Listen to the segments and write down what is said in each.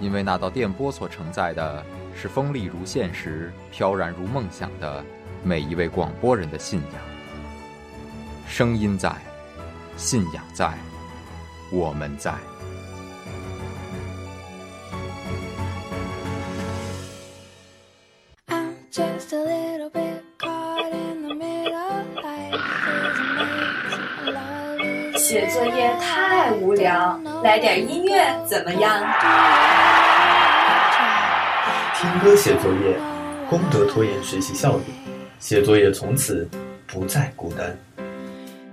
因为那道电波所承载的是锋利如现实、飘然如梦想的每一位广播人的信仰。声音在，信仰在，我们在。I'm just a little bit caught in the middle. Life is amazing. Love 写作业太无聊，来点音乐怎么样？听歌写作业，功德拖延学习效率，写作业从此不再孤单。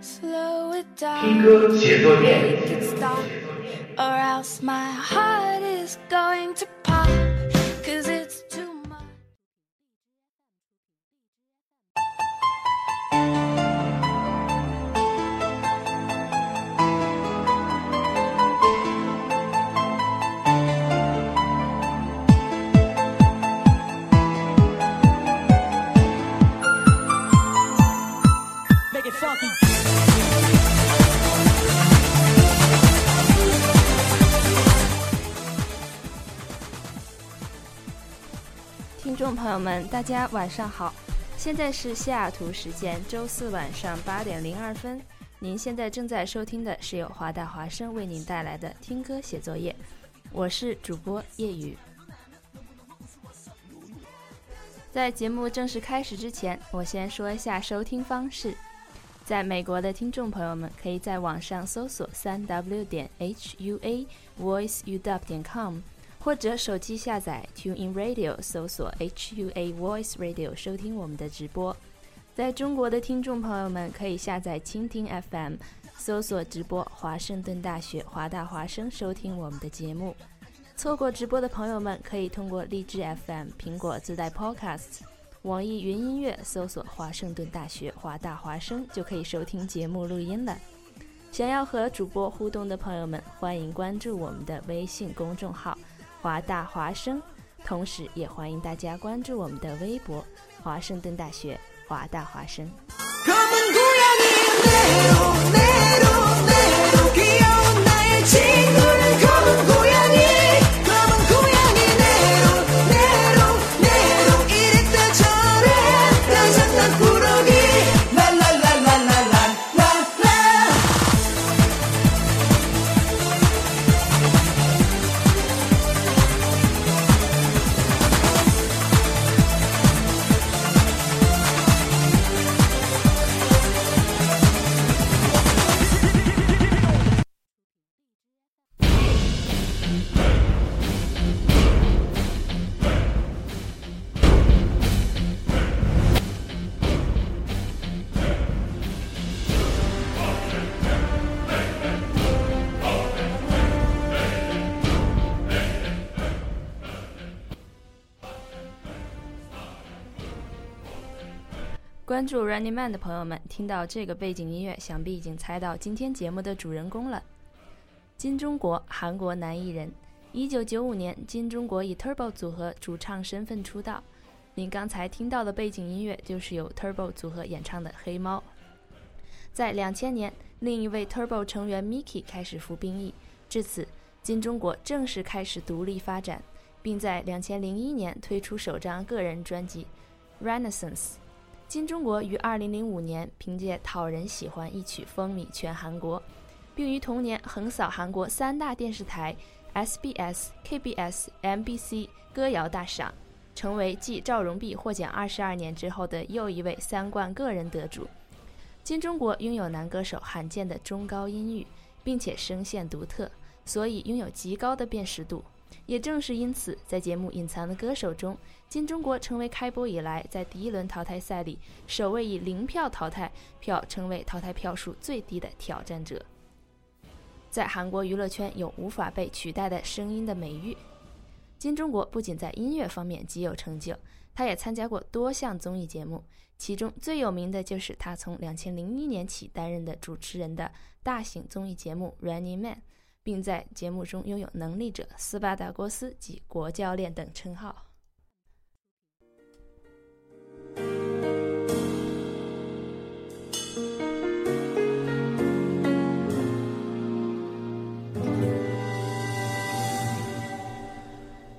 slow it down. 听歌写作业。友们，大家晚上好，现在是西雅图时间周四晚上八点零二分。您现在正在收听的是由华大华声为您带来的听歌写作业，我是主播叶雨。在节目正式开始之前，我先说一下收听方式。在美国的听众朋友们，可以在网上搜索三 w 点 h u a voice u w 点 com。或者手机下载 TuneIn Radio，搜索 HUA Voice Radio 收听我们的直播。在中国的听众朋友们可以下载蜻蜓 FM，搜索直播华盛顿大学华大华声收听我们的节目。错过直播的朋友们可以通过荔枝 FM、苹果自带 Podcast、网易云音乐搜索华盛顿大学华大华声就可以收听节目录音了。想要和主播互动的朋友们，欢迎关注我们的微信公众号。华大华生，同时也欢迎大家关注我们的微博“华盛顿大学华大华生”。注 Running Man 的朋友们，听到这个背景音乐，想必已经猜到今天节目的主人公了。金钟国，韩国男艺人。一九九五年，金钟国以 Turbo 组合主唱身份出道。您刚才听到的背景音乐就是由 Turbo 组合演唱的《黑猫》。在两千年，另一位 Turbo 成员 Miki 开始服兵役，至此，金钟国正式开始独立发展，并在两千零一年推出首张个人专辑《Renaissance》。金钟国于二零零五年凭借《讨人喜欢》一曲风靡全韩国，并于同年横扫韩国三大电视台 SBS、KBS、MBC 歌谣大赏，成为继赵荣弼获奖二十二年之后的又一位三冠个人得主。金钟国拥有男歌手罕见的中高音域，并且声线独特，所以拥有极高的辨识度。也正是因此，在节目《隐藏的歌手》中，金钟国成为开播以来在第一轮淘汰赛里首位以零票淘汰票成为淘汰票数最低的挑战者。在韩国娱乐圈有无法被取代的声音的美誉。金钟国不仅在音乐方面极有成就，他也参加过多项综艺节目，其中最有名的就是他从2001年起担任的主持人的大型综艺节目《Running Man》。并在节目中拥有能力者、斯巴达国斯及国教练等称号。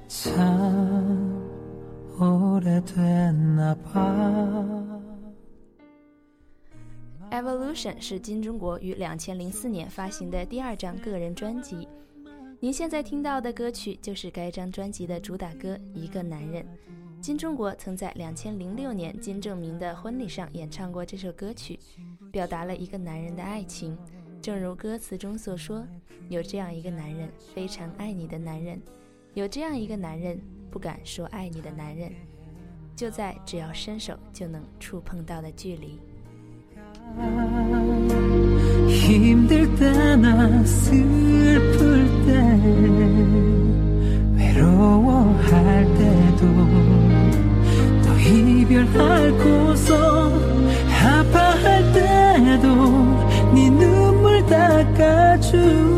참 오래됐나 봐 Evolution 是金钟国于2004年发行的第二张个人专辑。您现在听到的歌曲就是该张专辑的主打歌《一个男人》。金钟国曾在2006年金正民的婚礼上演唱过这首歌曲，表达了一个男人的爱情。正如歌词中所说：“有这样一个男人，非常爱你的男人；有这样一个男人，不敢说爱你的男人，就在只要伸手就能触碰到的距离。” 힘들 때나 슬플 때 외로워할 때도 또 이별하고서 아파할 때도 네 눈물 닦아준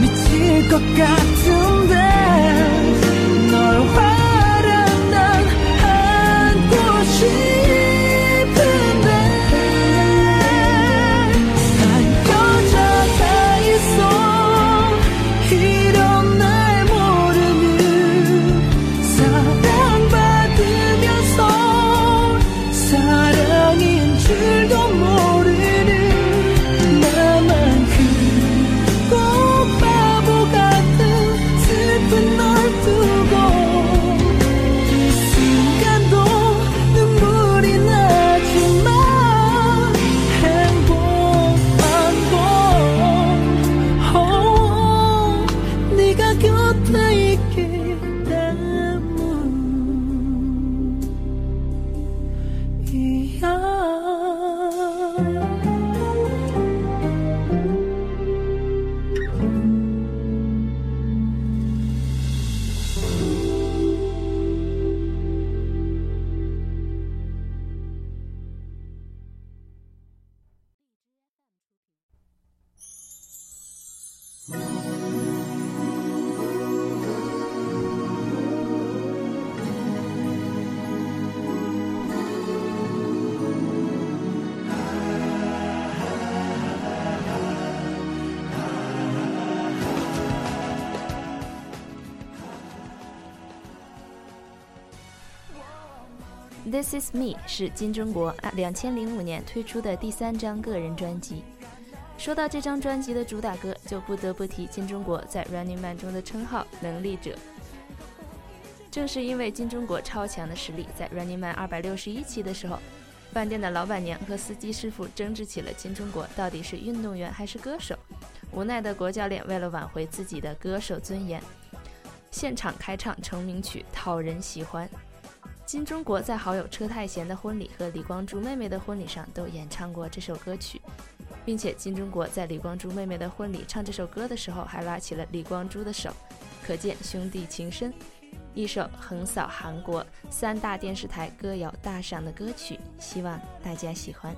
미칠 것 같은데. This Is Me 是金钟国两千零五年推出的第三张个人专辑。说到这张专辑的主打歌，就不得不提金钟国在 Running Man 中的称号“能力者”。正是因为金钟国超强的实力，在 Running Man 二百六十一期的时候，饭店的老板娘和司机师傅争执起了金钟国到底是运动员还是歌手。无奈的国教练为了挽回自己的歌手尊严，现场开唱成名曲，讨人喜欢。金钟国在好友车太贤的婚礼和李光洙妹妹的婚礼上都演唱过这首歌曲，并且金钟国在李光洙妹妹的婚礼唱这首歌的时候，还拉起了李光洙的手，可见兄弟情深。一首横扫韩国三大电视台歌谣大赏的歌曲，希望大家喜欢。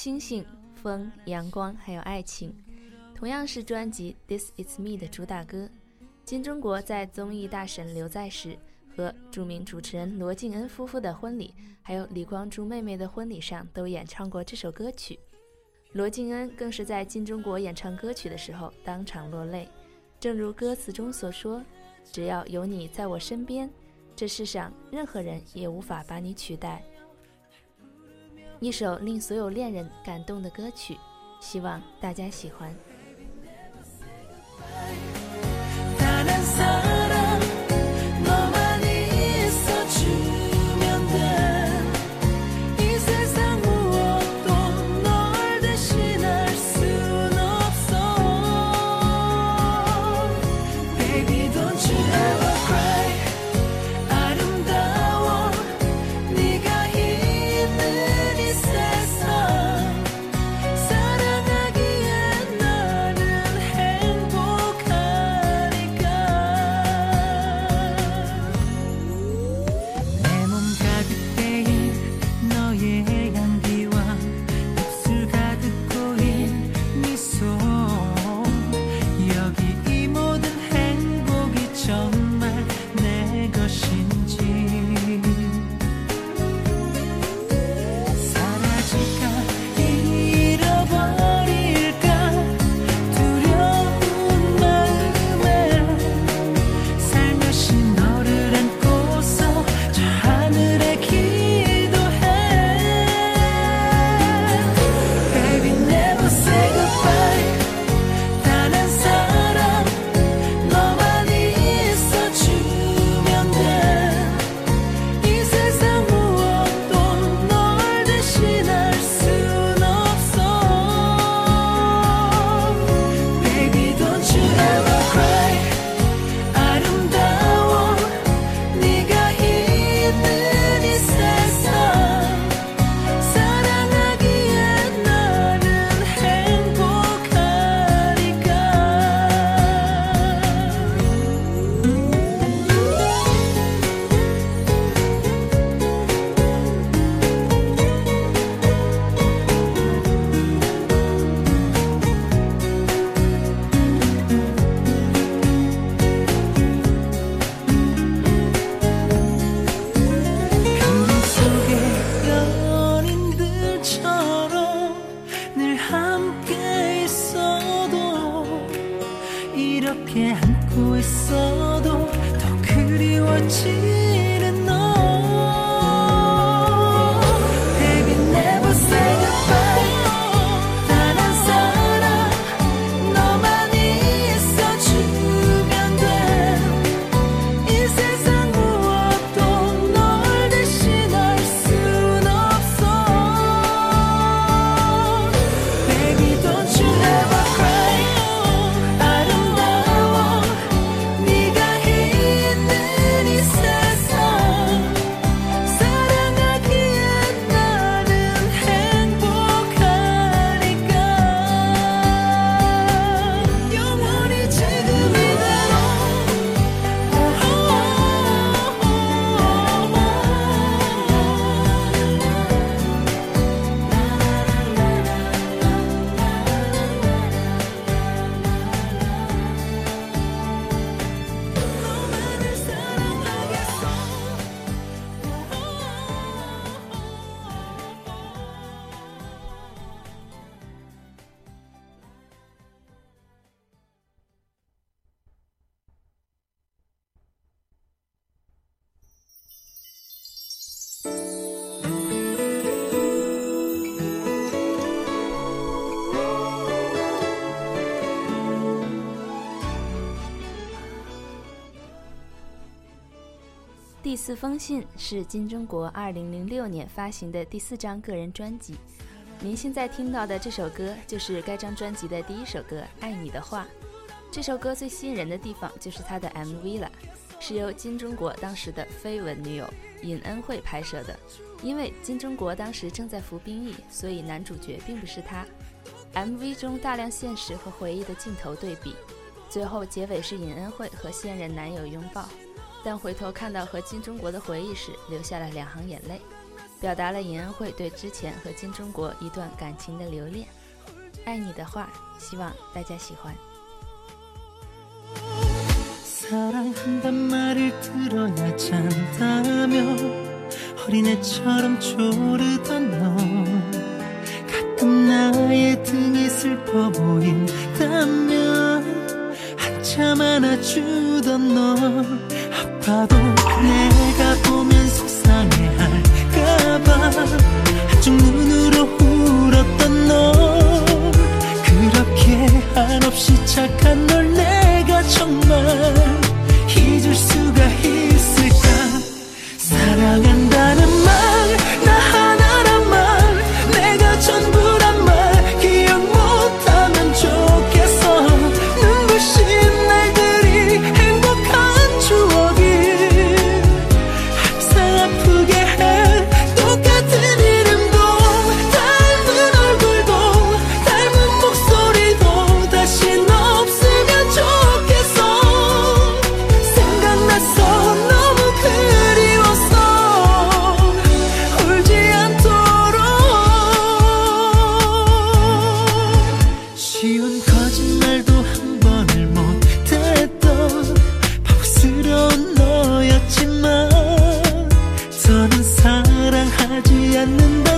星星、风、阳光，还有爱情，同样是专辑《This Is Me》的主打歌。金钟国在综艺大神刘在石和著名主持人罗晋恩夫妇的婚礼，还有李光洙妹妹的婚礼上都演唱过这首歌曲。罗晋恩更是在金钟国演唱歌曲的时候当场落泪。正如歌词中所说：“只要有你在我身边，这世上任何人也无法把你取代。”一首令所有恋人感动的歌曲，希望大家喜欢。情。信》是金钟国2006年发行的第四张个人专辑。您现在听到的这首歌就是该张专辑的第一首歌《爱你的话》。这首歌最吸引人的地方就是它的 MV 了，是由金钟国当时的绯闻女友尹恩惠拍摄的。因为金钟国当时正在服兵役，所以男主角并不是他。MV 中大量现实和回忆的镜头对比，最后结尾是尹恩惠和现任男友拥抱，但回头看到和金钟国的回忆时，流下了两行眼泪，表达了尹恩惠对之前和金钟国一段感情的留恋。爱你的话，希望大家喜欢。 봐도 내가 보면 속상해할까봐 한쪽 눈으로 울었던 너 그렇게 한없이 착한 널 내가 정말 잊을 수가 있을까? 사랑한다는 yanında.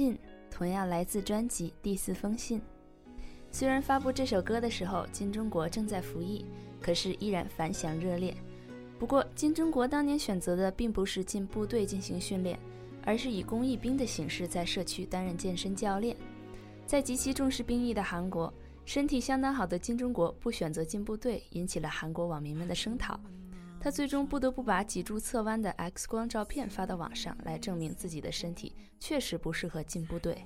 信同样来自专辑《第四封信》。虽然发布这首歌的时候，金钟国正在服役，可是依然反响热烈。不过，金钟国当年选择的并不是进部队进行训练，而是以公益兵的形式在社区担任健身教练。在极其重视兵役的韩国，身体相当好的金钟国不选择进部队，引起了韩国网民们的声讨。他最终不得不把脊柱侧弯的 X 光照片发到网上，来证明自己的身体确实不适合进部队。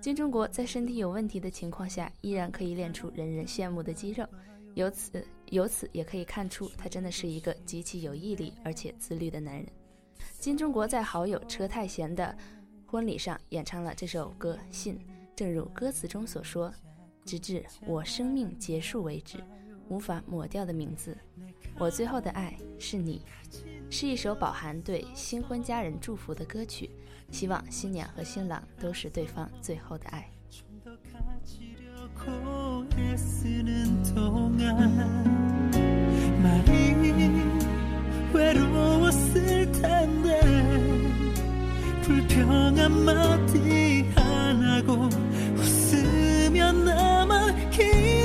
金钟国在身体有问题的情况下，依然可以练出人人羡慕的肌肉，由此由此也可以看出，他真的是一个极其有毅力而且自律的男人。金钟国在好友车太贤的婚礼上演唱了这首歌《信》，正如歌词中所说：“直至我生命结束为止，无法抹掉的名字。我最后的爱是你。”是一首饱含对新婚家人祝福的歌曲，希望新娘和新郎都是对方最后的爱。 고 애쓰는 동안 많이 외로웠을 텐데 불평 한마디 안 하고 웃으며 남아 기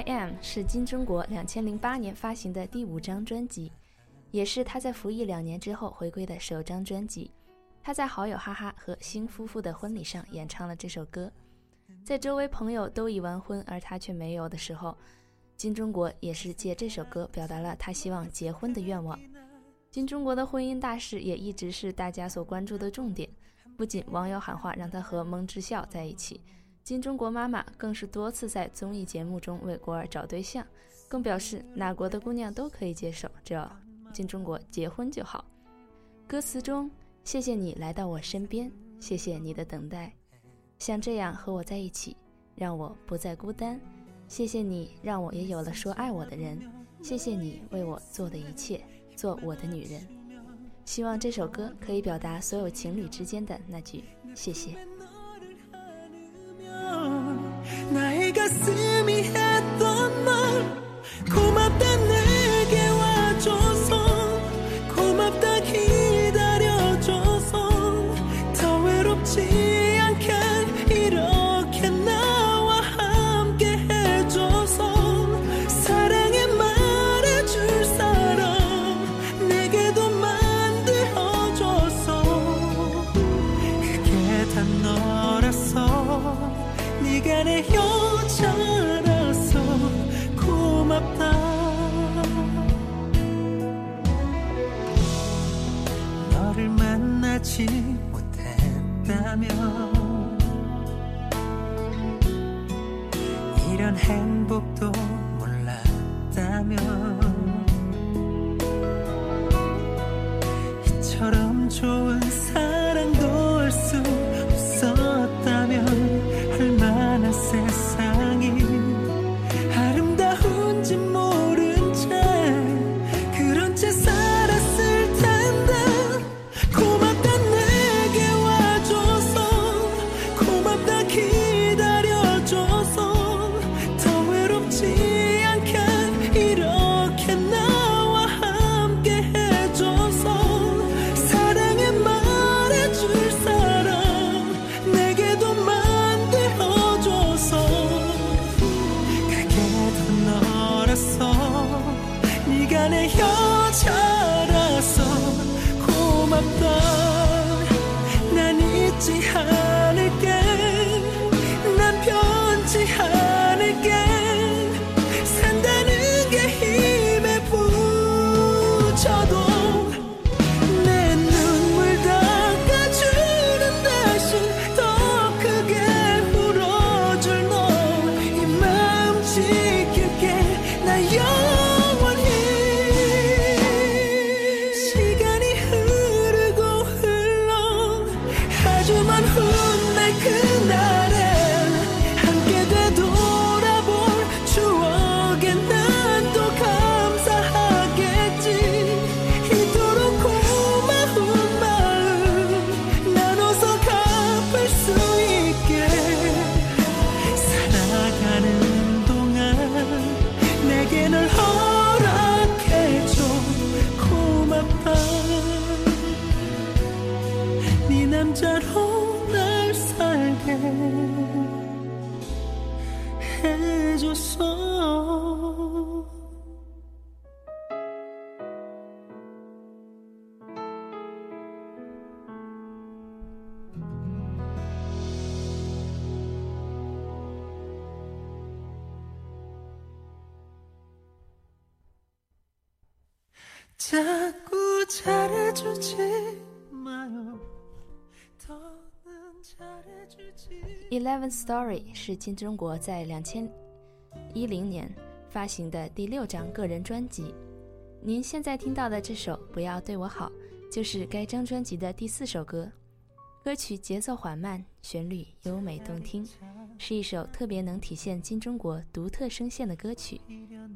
I Am 是金钟国两千零八年发行的第五张专辑，也是他在服役两年之后回归的首张专辑。他在好友哈哈和新夫妇的婚礼上演唱了这首歌，在周围朋友都已完婚而他却没有的时候，金钟国也是借这首歌表达了他希望结婚的愿望。金钟国的婚姻大事也一直是大家所关注的重点，不仅网友喊话让他和蒙之孝在一起。金钟国妈妈更是多次在综艺节目中为国儿找对象，更表示哪国的姑娘都可以接受，只要金钟国结婚就好。歌词中，谢谢你来到我身边，谢谢你的等待，像这样和我在一起，让我不再孤单。谢谢你让我也有了说爱我的人，谢谢你为我做的一切，做我的女人。希望这首歌可以表达所有情侣之间的那句谢谢。 나 Eleven Story 是金钟国在两千一零年发行的第六张个人专辑。您现在听到的这首《不要对我好》，就是该张专辑的第四首歌。歌曲节奏缓慢，旋律优美动听，是一首特别能体现金钟国独特声线的歌曲，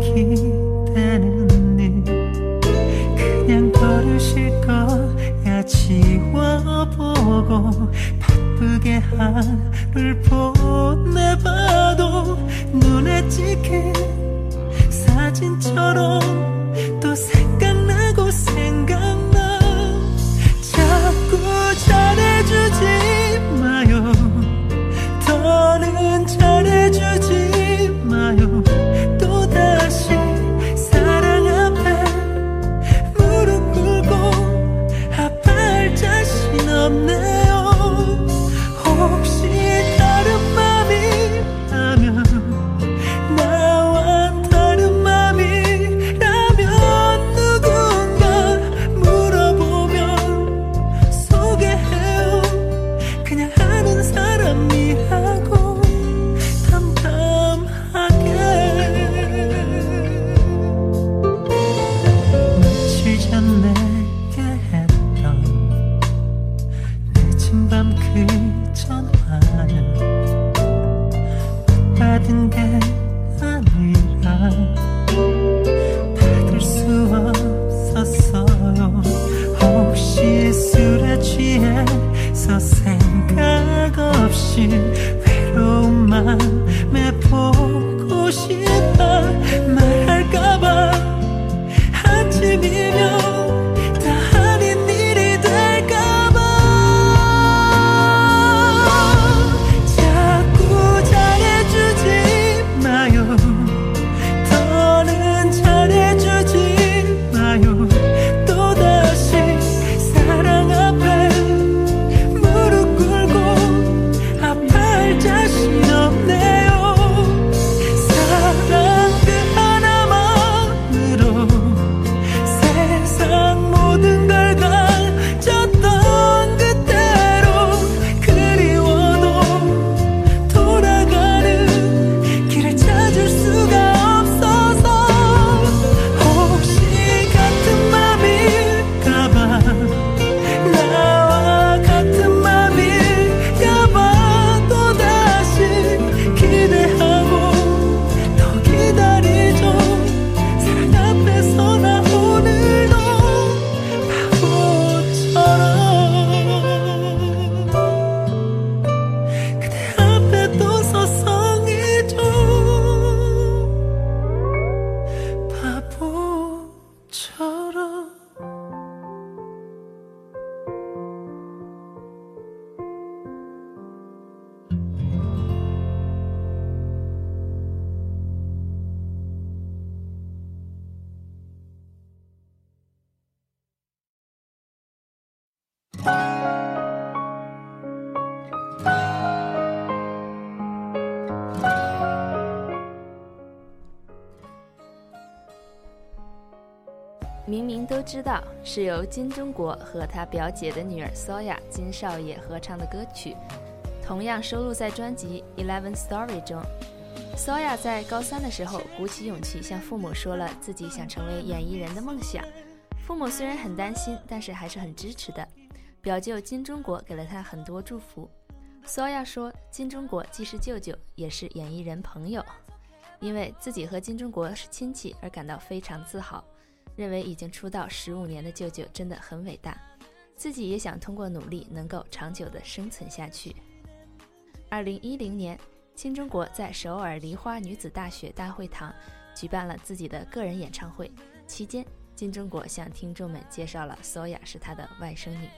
기대는 일. 그냥 버릇일 거야 지워보고 바쁘게 하루를 보내봐도 눈에 찍힌 사진처럼 또생 知道是由金钟国和他表姐的女儿 Soya 金少爷合唱的歌曲，同样收录在专辑《Eleven Story》中。Soya 在高三的时候鼓起勇气向父母说了自己想成为演艺人的梦想，父母虽然很担心，但是还是很支持的。表舅金钟国给了他很多祝福。Soya 说，金钟国既是舅舅，也是演艺人朋友，因为自己和金钟国是亲戚而感到非常自豪。认为已经出道十五年的舅舅真的很伟大，自己也想通过努力能够长久的生存下去。二零一零年，金钟国在首尔梨花女子大学大会堂举办了自己的个人演唱会，期间金钟国向听众们介绍了索雅是他的外甥女。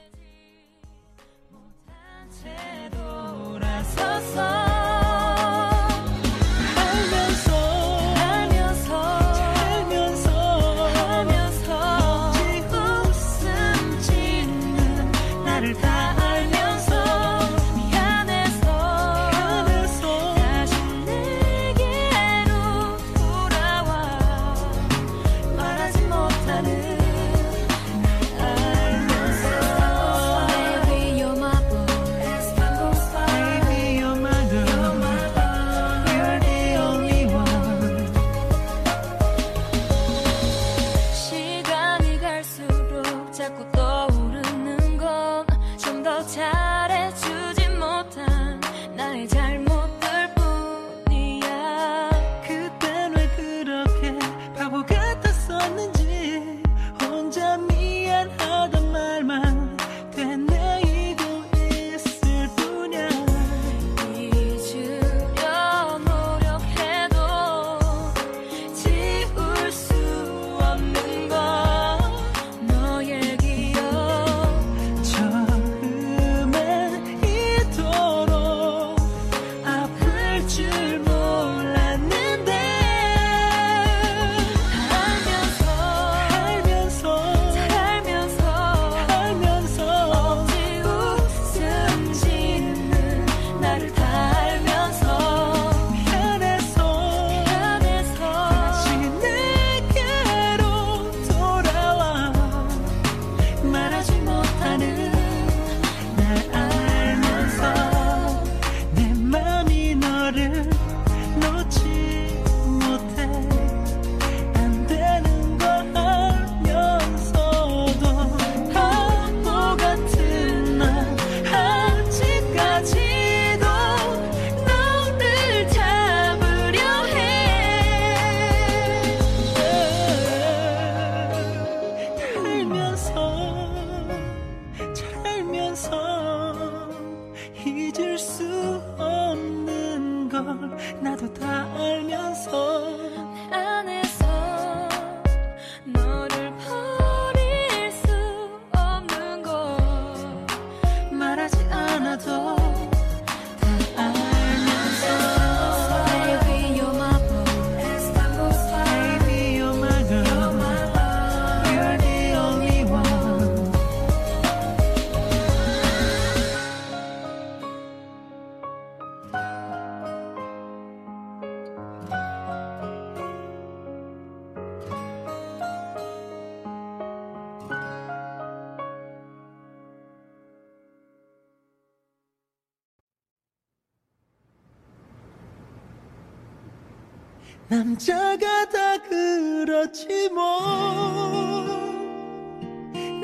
남자가 다 그렇지 뭐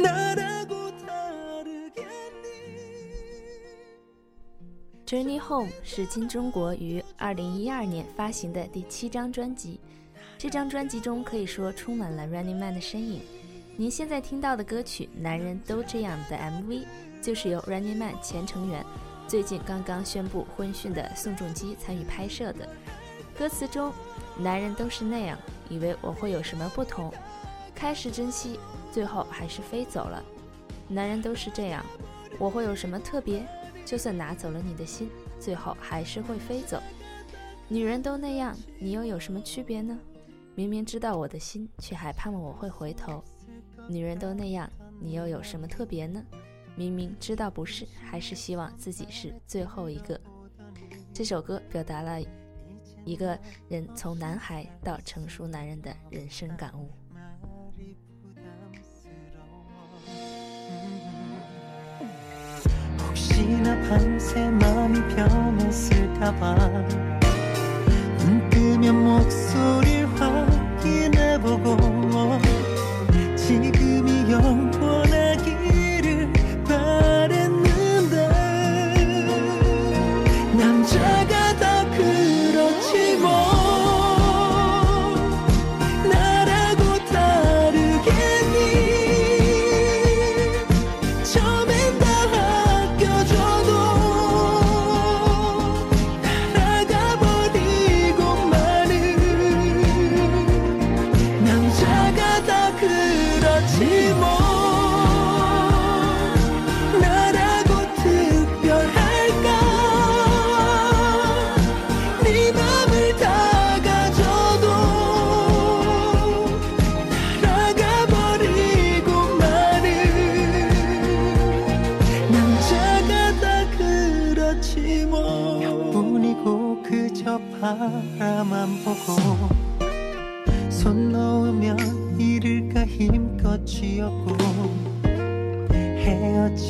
나라고 다르겠니 Journey Home 是金钟国于二零一二年发行的第七张专辑。这张专辑中可以说充满了 Running Man 的身影。您现在听到的歌曲《男人都这样》的 MV，就是由 Running Man 前成员最近刚刚宣布婚讯的宋仲基参与拍摄的。歌词中， 男人都是那样，以为我会有什么不同，开始珍惜，最后还是飞走了。男人都是这样，我会有什么特别？就算拿走了你的心，最后还是会飞走。女人都那样，你又有什么区别呢？明明知道我的心，却还盼望我会回头。女人都那样，你又有什么特别呢？明明知道不是，还是希望自己是最后一个。这首歌表达了一个人从男孩到成熟男人的人生感悟。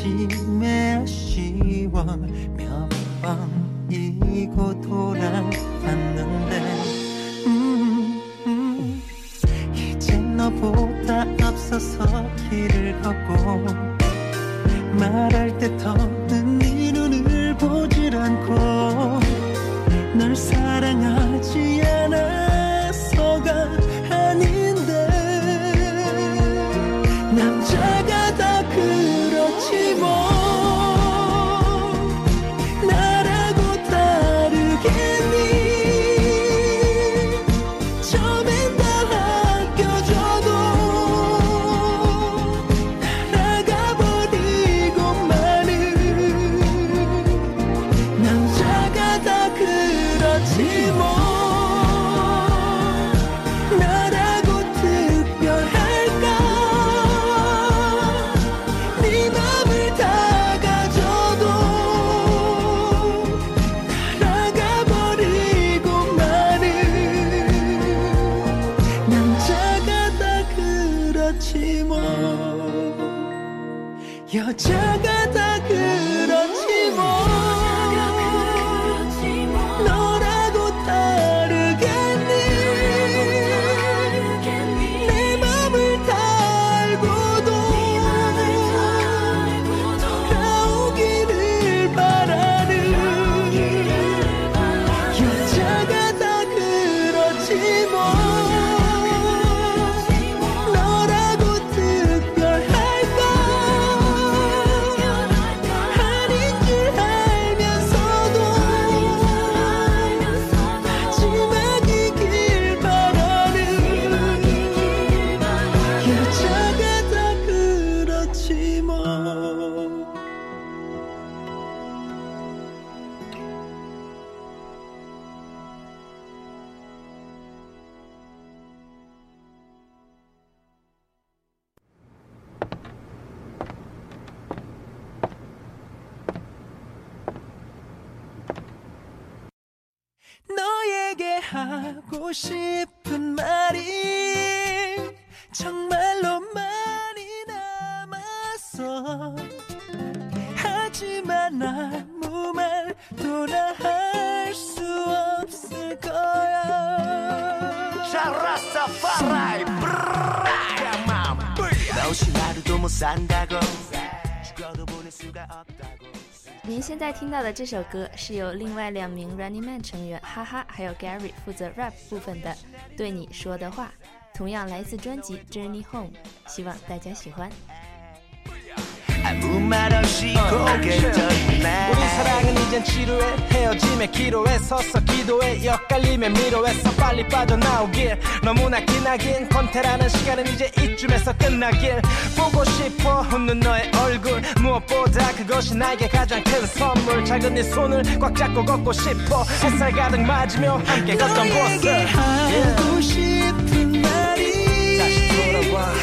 헤어짐에 아쉬워 몇번 이고 돌아왔는데. 이제 너보다 앞서서 길을 걷고 말할 때더 到的这首歌是由另外两名 Running Man 成员哈哈还有 Gary 负责 rap 部分的《对你说的话》，同样来自专辑 Journey Home，希望大家喜欢。 아무 말 없이 고개 들네. 우리 사랑은 이젠 지루해 헤어짐에 기로에 서서 기도해 엇갈리며 미로에서 빨리 빠져나오길. 너무나 기나긴 권태라는 시간은 이제 이쯤에서 끝나길. 보고 싶어 웃는 너의 얼굴 무엇보다 그것이 나에게 가장 큰 선물. 작은 네 손을 꽉 잡고 걷고 싶어 햇살 가득 맞으며 함께 걷던 곳을. 하고 싶은 말이 다시 돌아와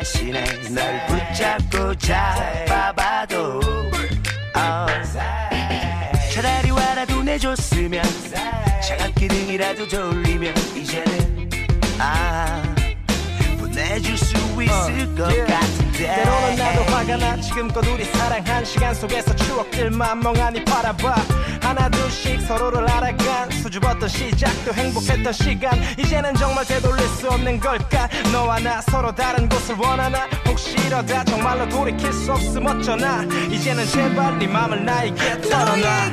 대신해 널 붙잡고 잡아봐도 oh. 차라리 와라도 내줬으면 차갑게 등이라도 돌리면 이제는 아 보내줄 수 있을 것 같은데 때로는 나도 화가 나. 지금껏 우리 사랑한 시간 속에서 추억들만 멍하니 바라봐. 하나 둘씩 서로를 알아간 수줍었던 시작도 행복했던 시간. 이제는 정말 되돌릴 수 없는 걸까? 너와 나 서로 다른 곳을 원하나? 혹시 이러다 정말로 돌이킬 수 없음 어쩌나? 이제는 제발 네 맘을 나에게 털어놔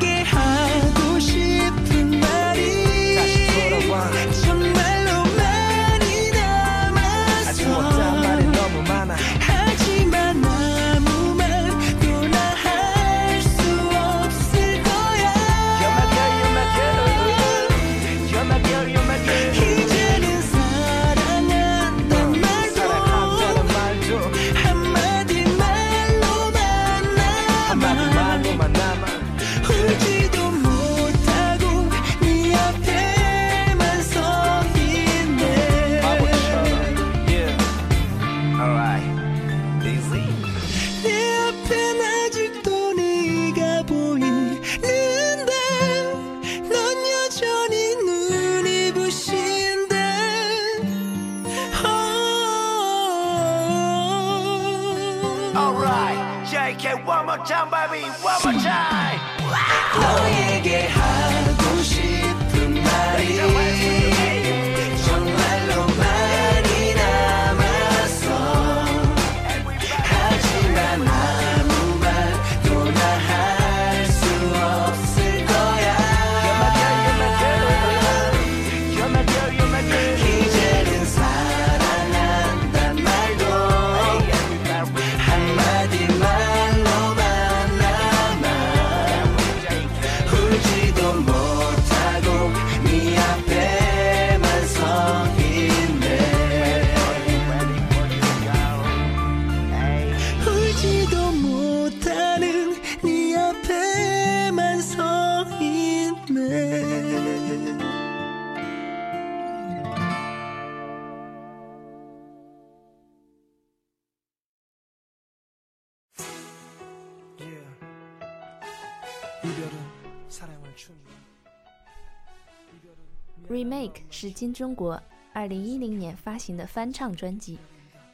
是金钟国二零一零年发行的翻唱专辑。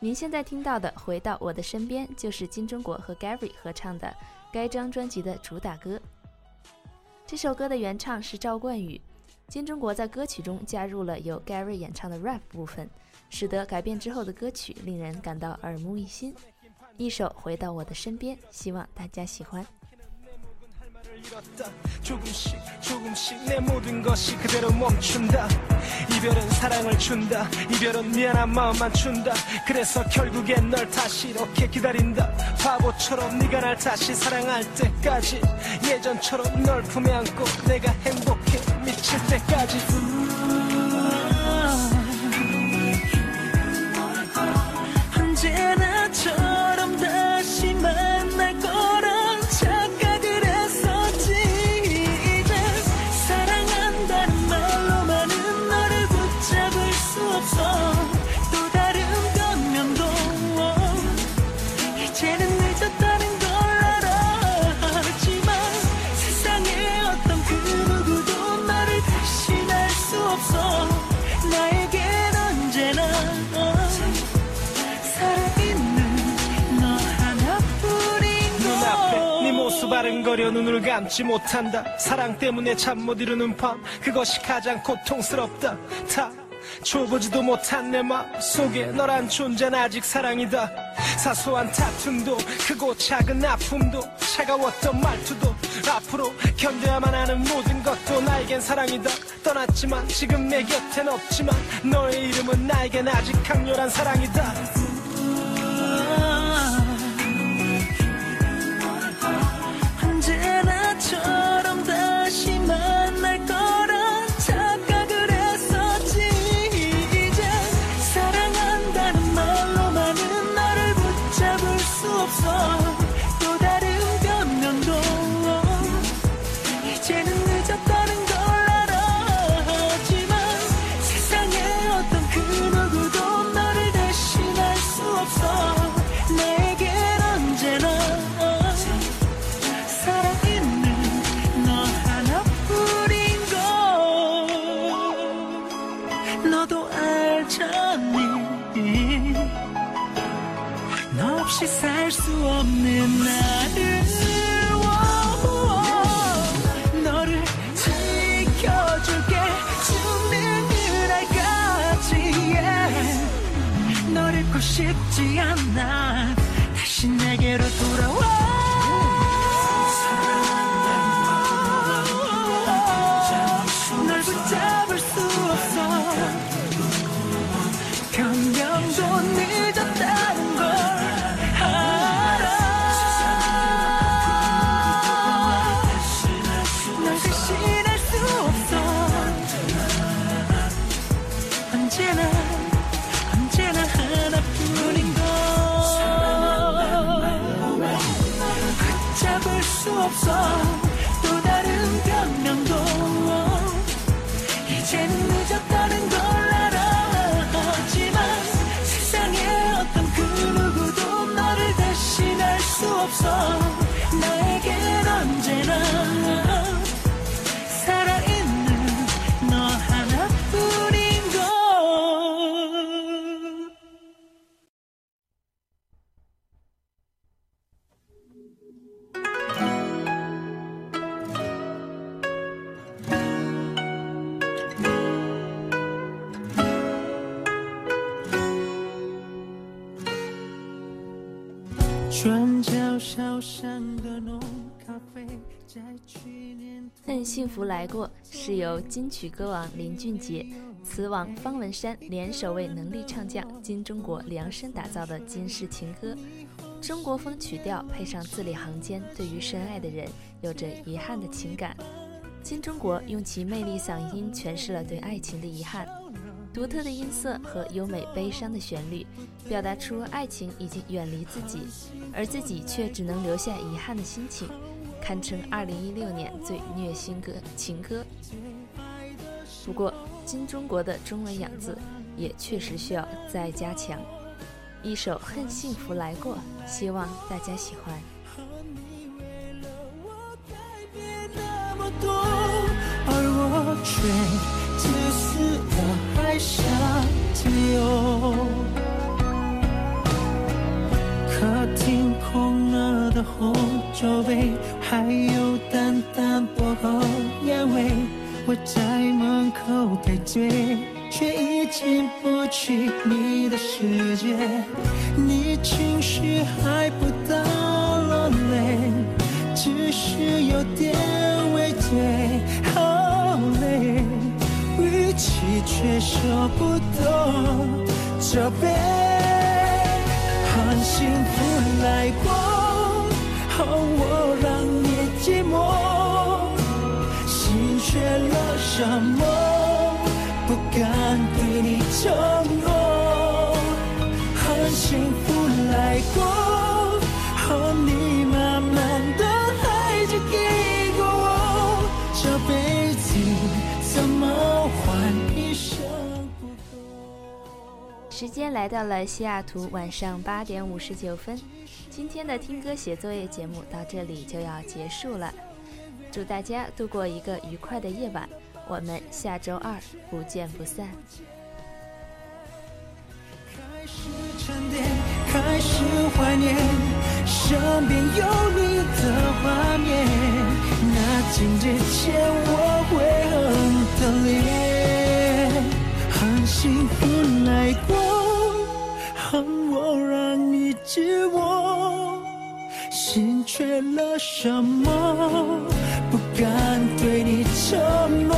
您现在听到的《回到我的身边》就是金钟国和 Gary 合唱的该张专辑的主打歌。这首歌的原唱是赵冠宇，金钟国在歌曲中加入了由 Gary 演唱的 rap 部分，使得改编之后的歌曲令人感到耳目一新。一首《回到我的身边》，希望大家喜欢。 잃었다. 조금씩 조금씩 내 모든 것이 그대로 멈춘다. 이별은 사랑을 준다. 이별은 미안한 마음만 준다. 그래서 결국엔 널 다시 이렇게 기다린다. 바보처럼 네가 날 다시 사랑할 때까지 예전처럼 널 품에 안고 내가 행복해 미칠 때까지 눈을 감지 못한다. 사랑 때문에 잠 못 이루는 밤 그것이 가장 고통스럽다. 다 줘보지도 못한 내 마음 속에 너란 존재는 아직 사랑이다. 사소한 다툼도 크고 작은 아픔도 차가웠던 말투도 앞으로 견뎌야만 하는 모든 것도 나에겐 사랑이다. 떠났지만 지금 내 곁엔 없지만 너의 이름은 나에겐 아직 강렬한 사랑이다 恨幸福来过是由金曲歌王林俊杰、词王方文山联手为能力唱将金钟国量身打造的金氏情歌。中国风曲调配上字里行间对于深爱的人有着遗憾的情感，金钟国用其魅力嗓音诠释了对爱情的遗憾。独特的音色和优美悲伤的旋律，表达出爱情已经远离自己，而自己却只能留下遗憾的心情，堪称2016年最虐心歌情歌。不过，金钟国的中文养字也确实需要再加强。一首《恨幸福来过》，希望大家喜欢。那么多，而我却想自由。客厅空了的红酒杯，还有淡淡薄荷烟味。我在门口排队，却已进不去你的世界。你情绪还不到落泪。只是有点微醉，气却舍不动责备。很幸福来过，哦，我让你寂寞，心缺了什么？不敢对你承诺。很幸福来过，时间来到了西雅图晚上八点五十九分，今天的听歌写作业节目到这里就要结束了。祝大家度过一个愉快的夜晚，我们下周二不见不散。开始，怀念，身边有你的画面。近之前我会很的脸，幸福来过，恨我让你寂寞心缺了什么，不敢对你承诺，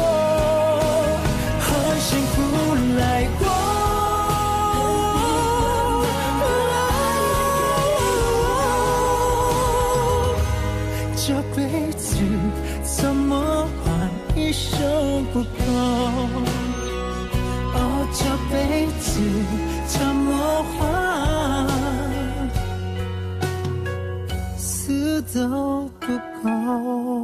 so to go.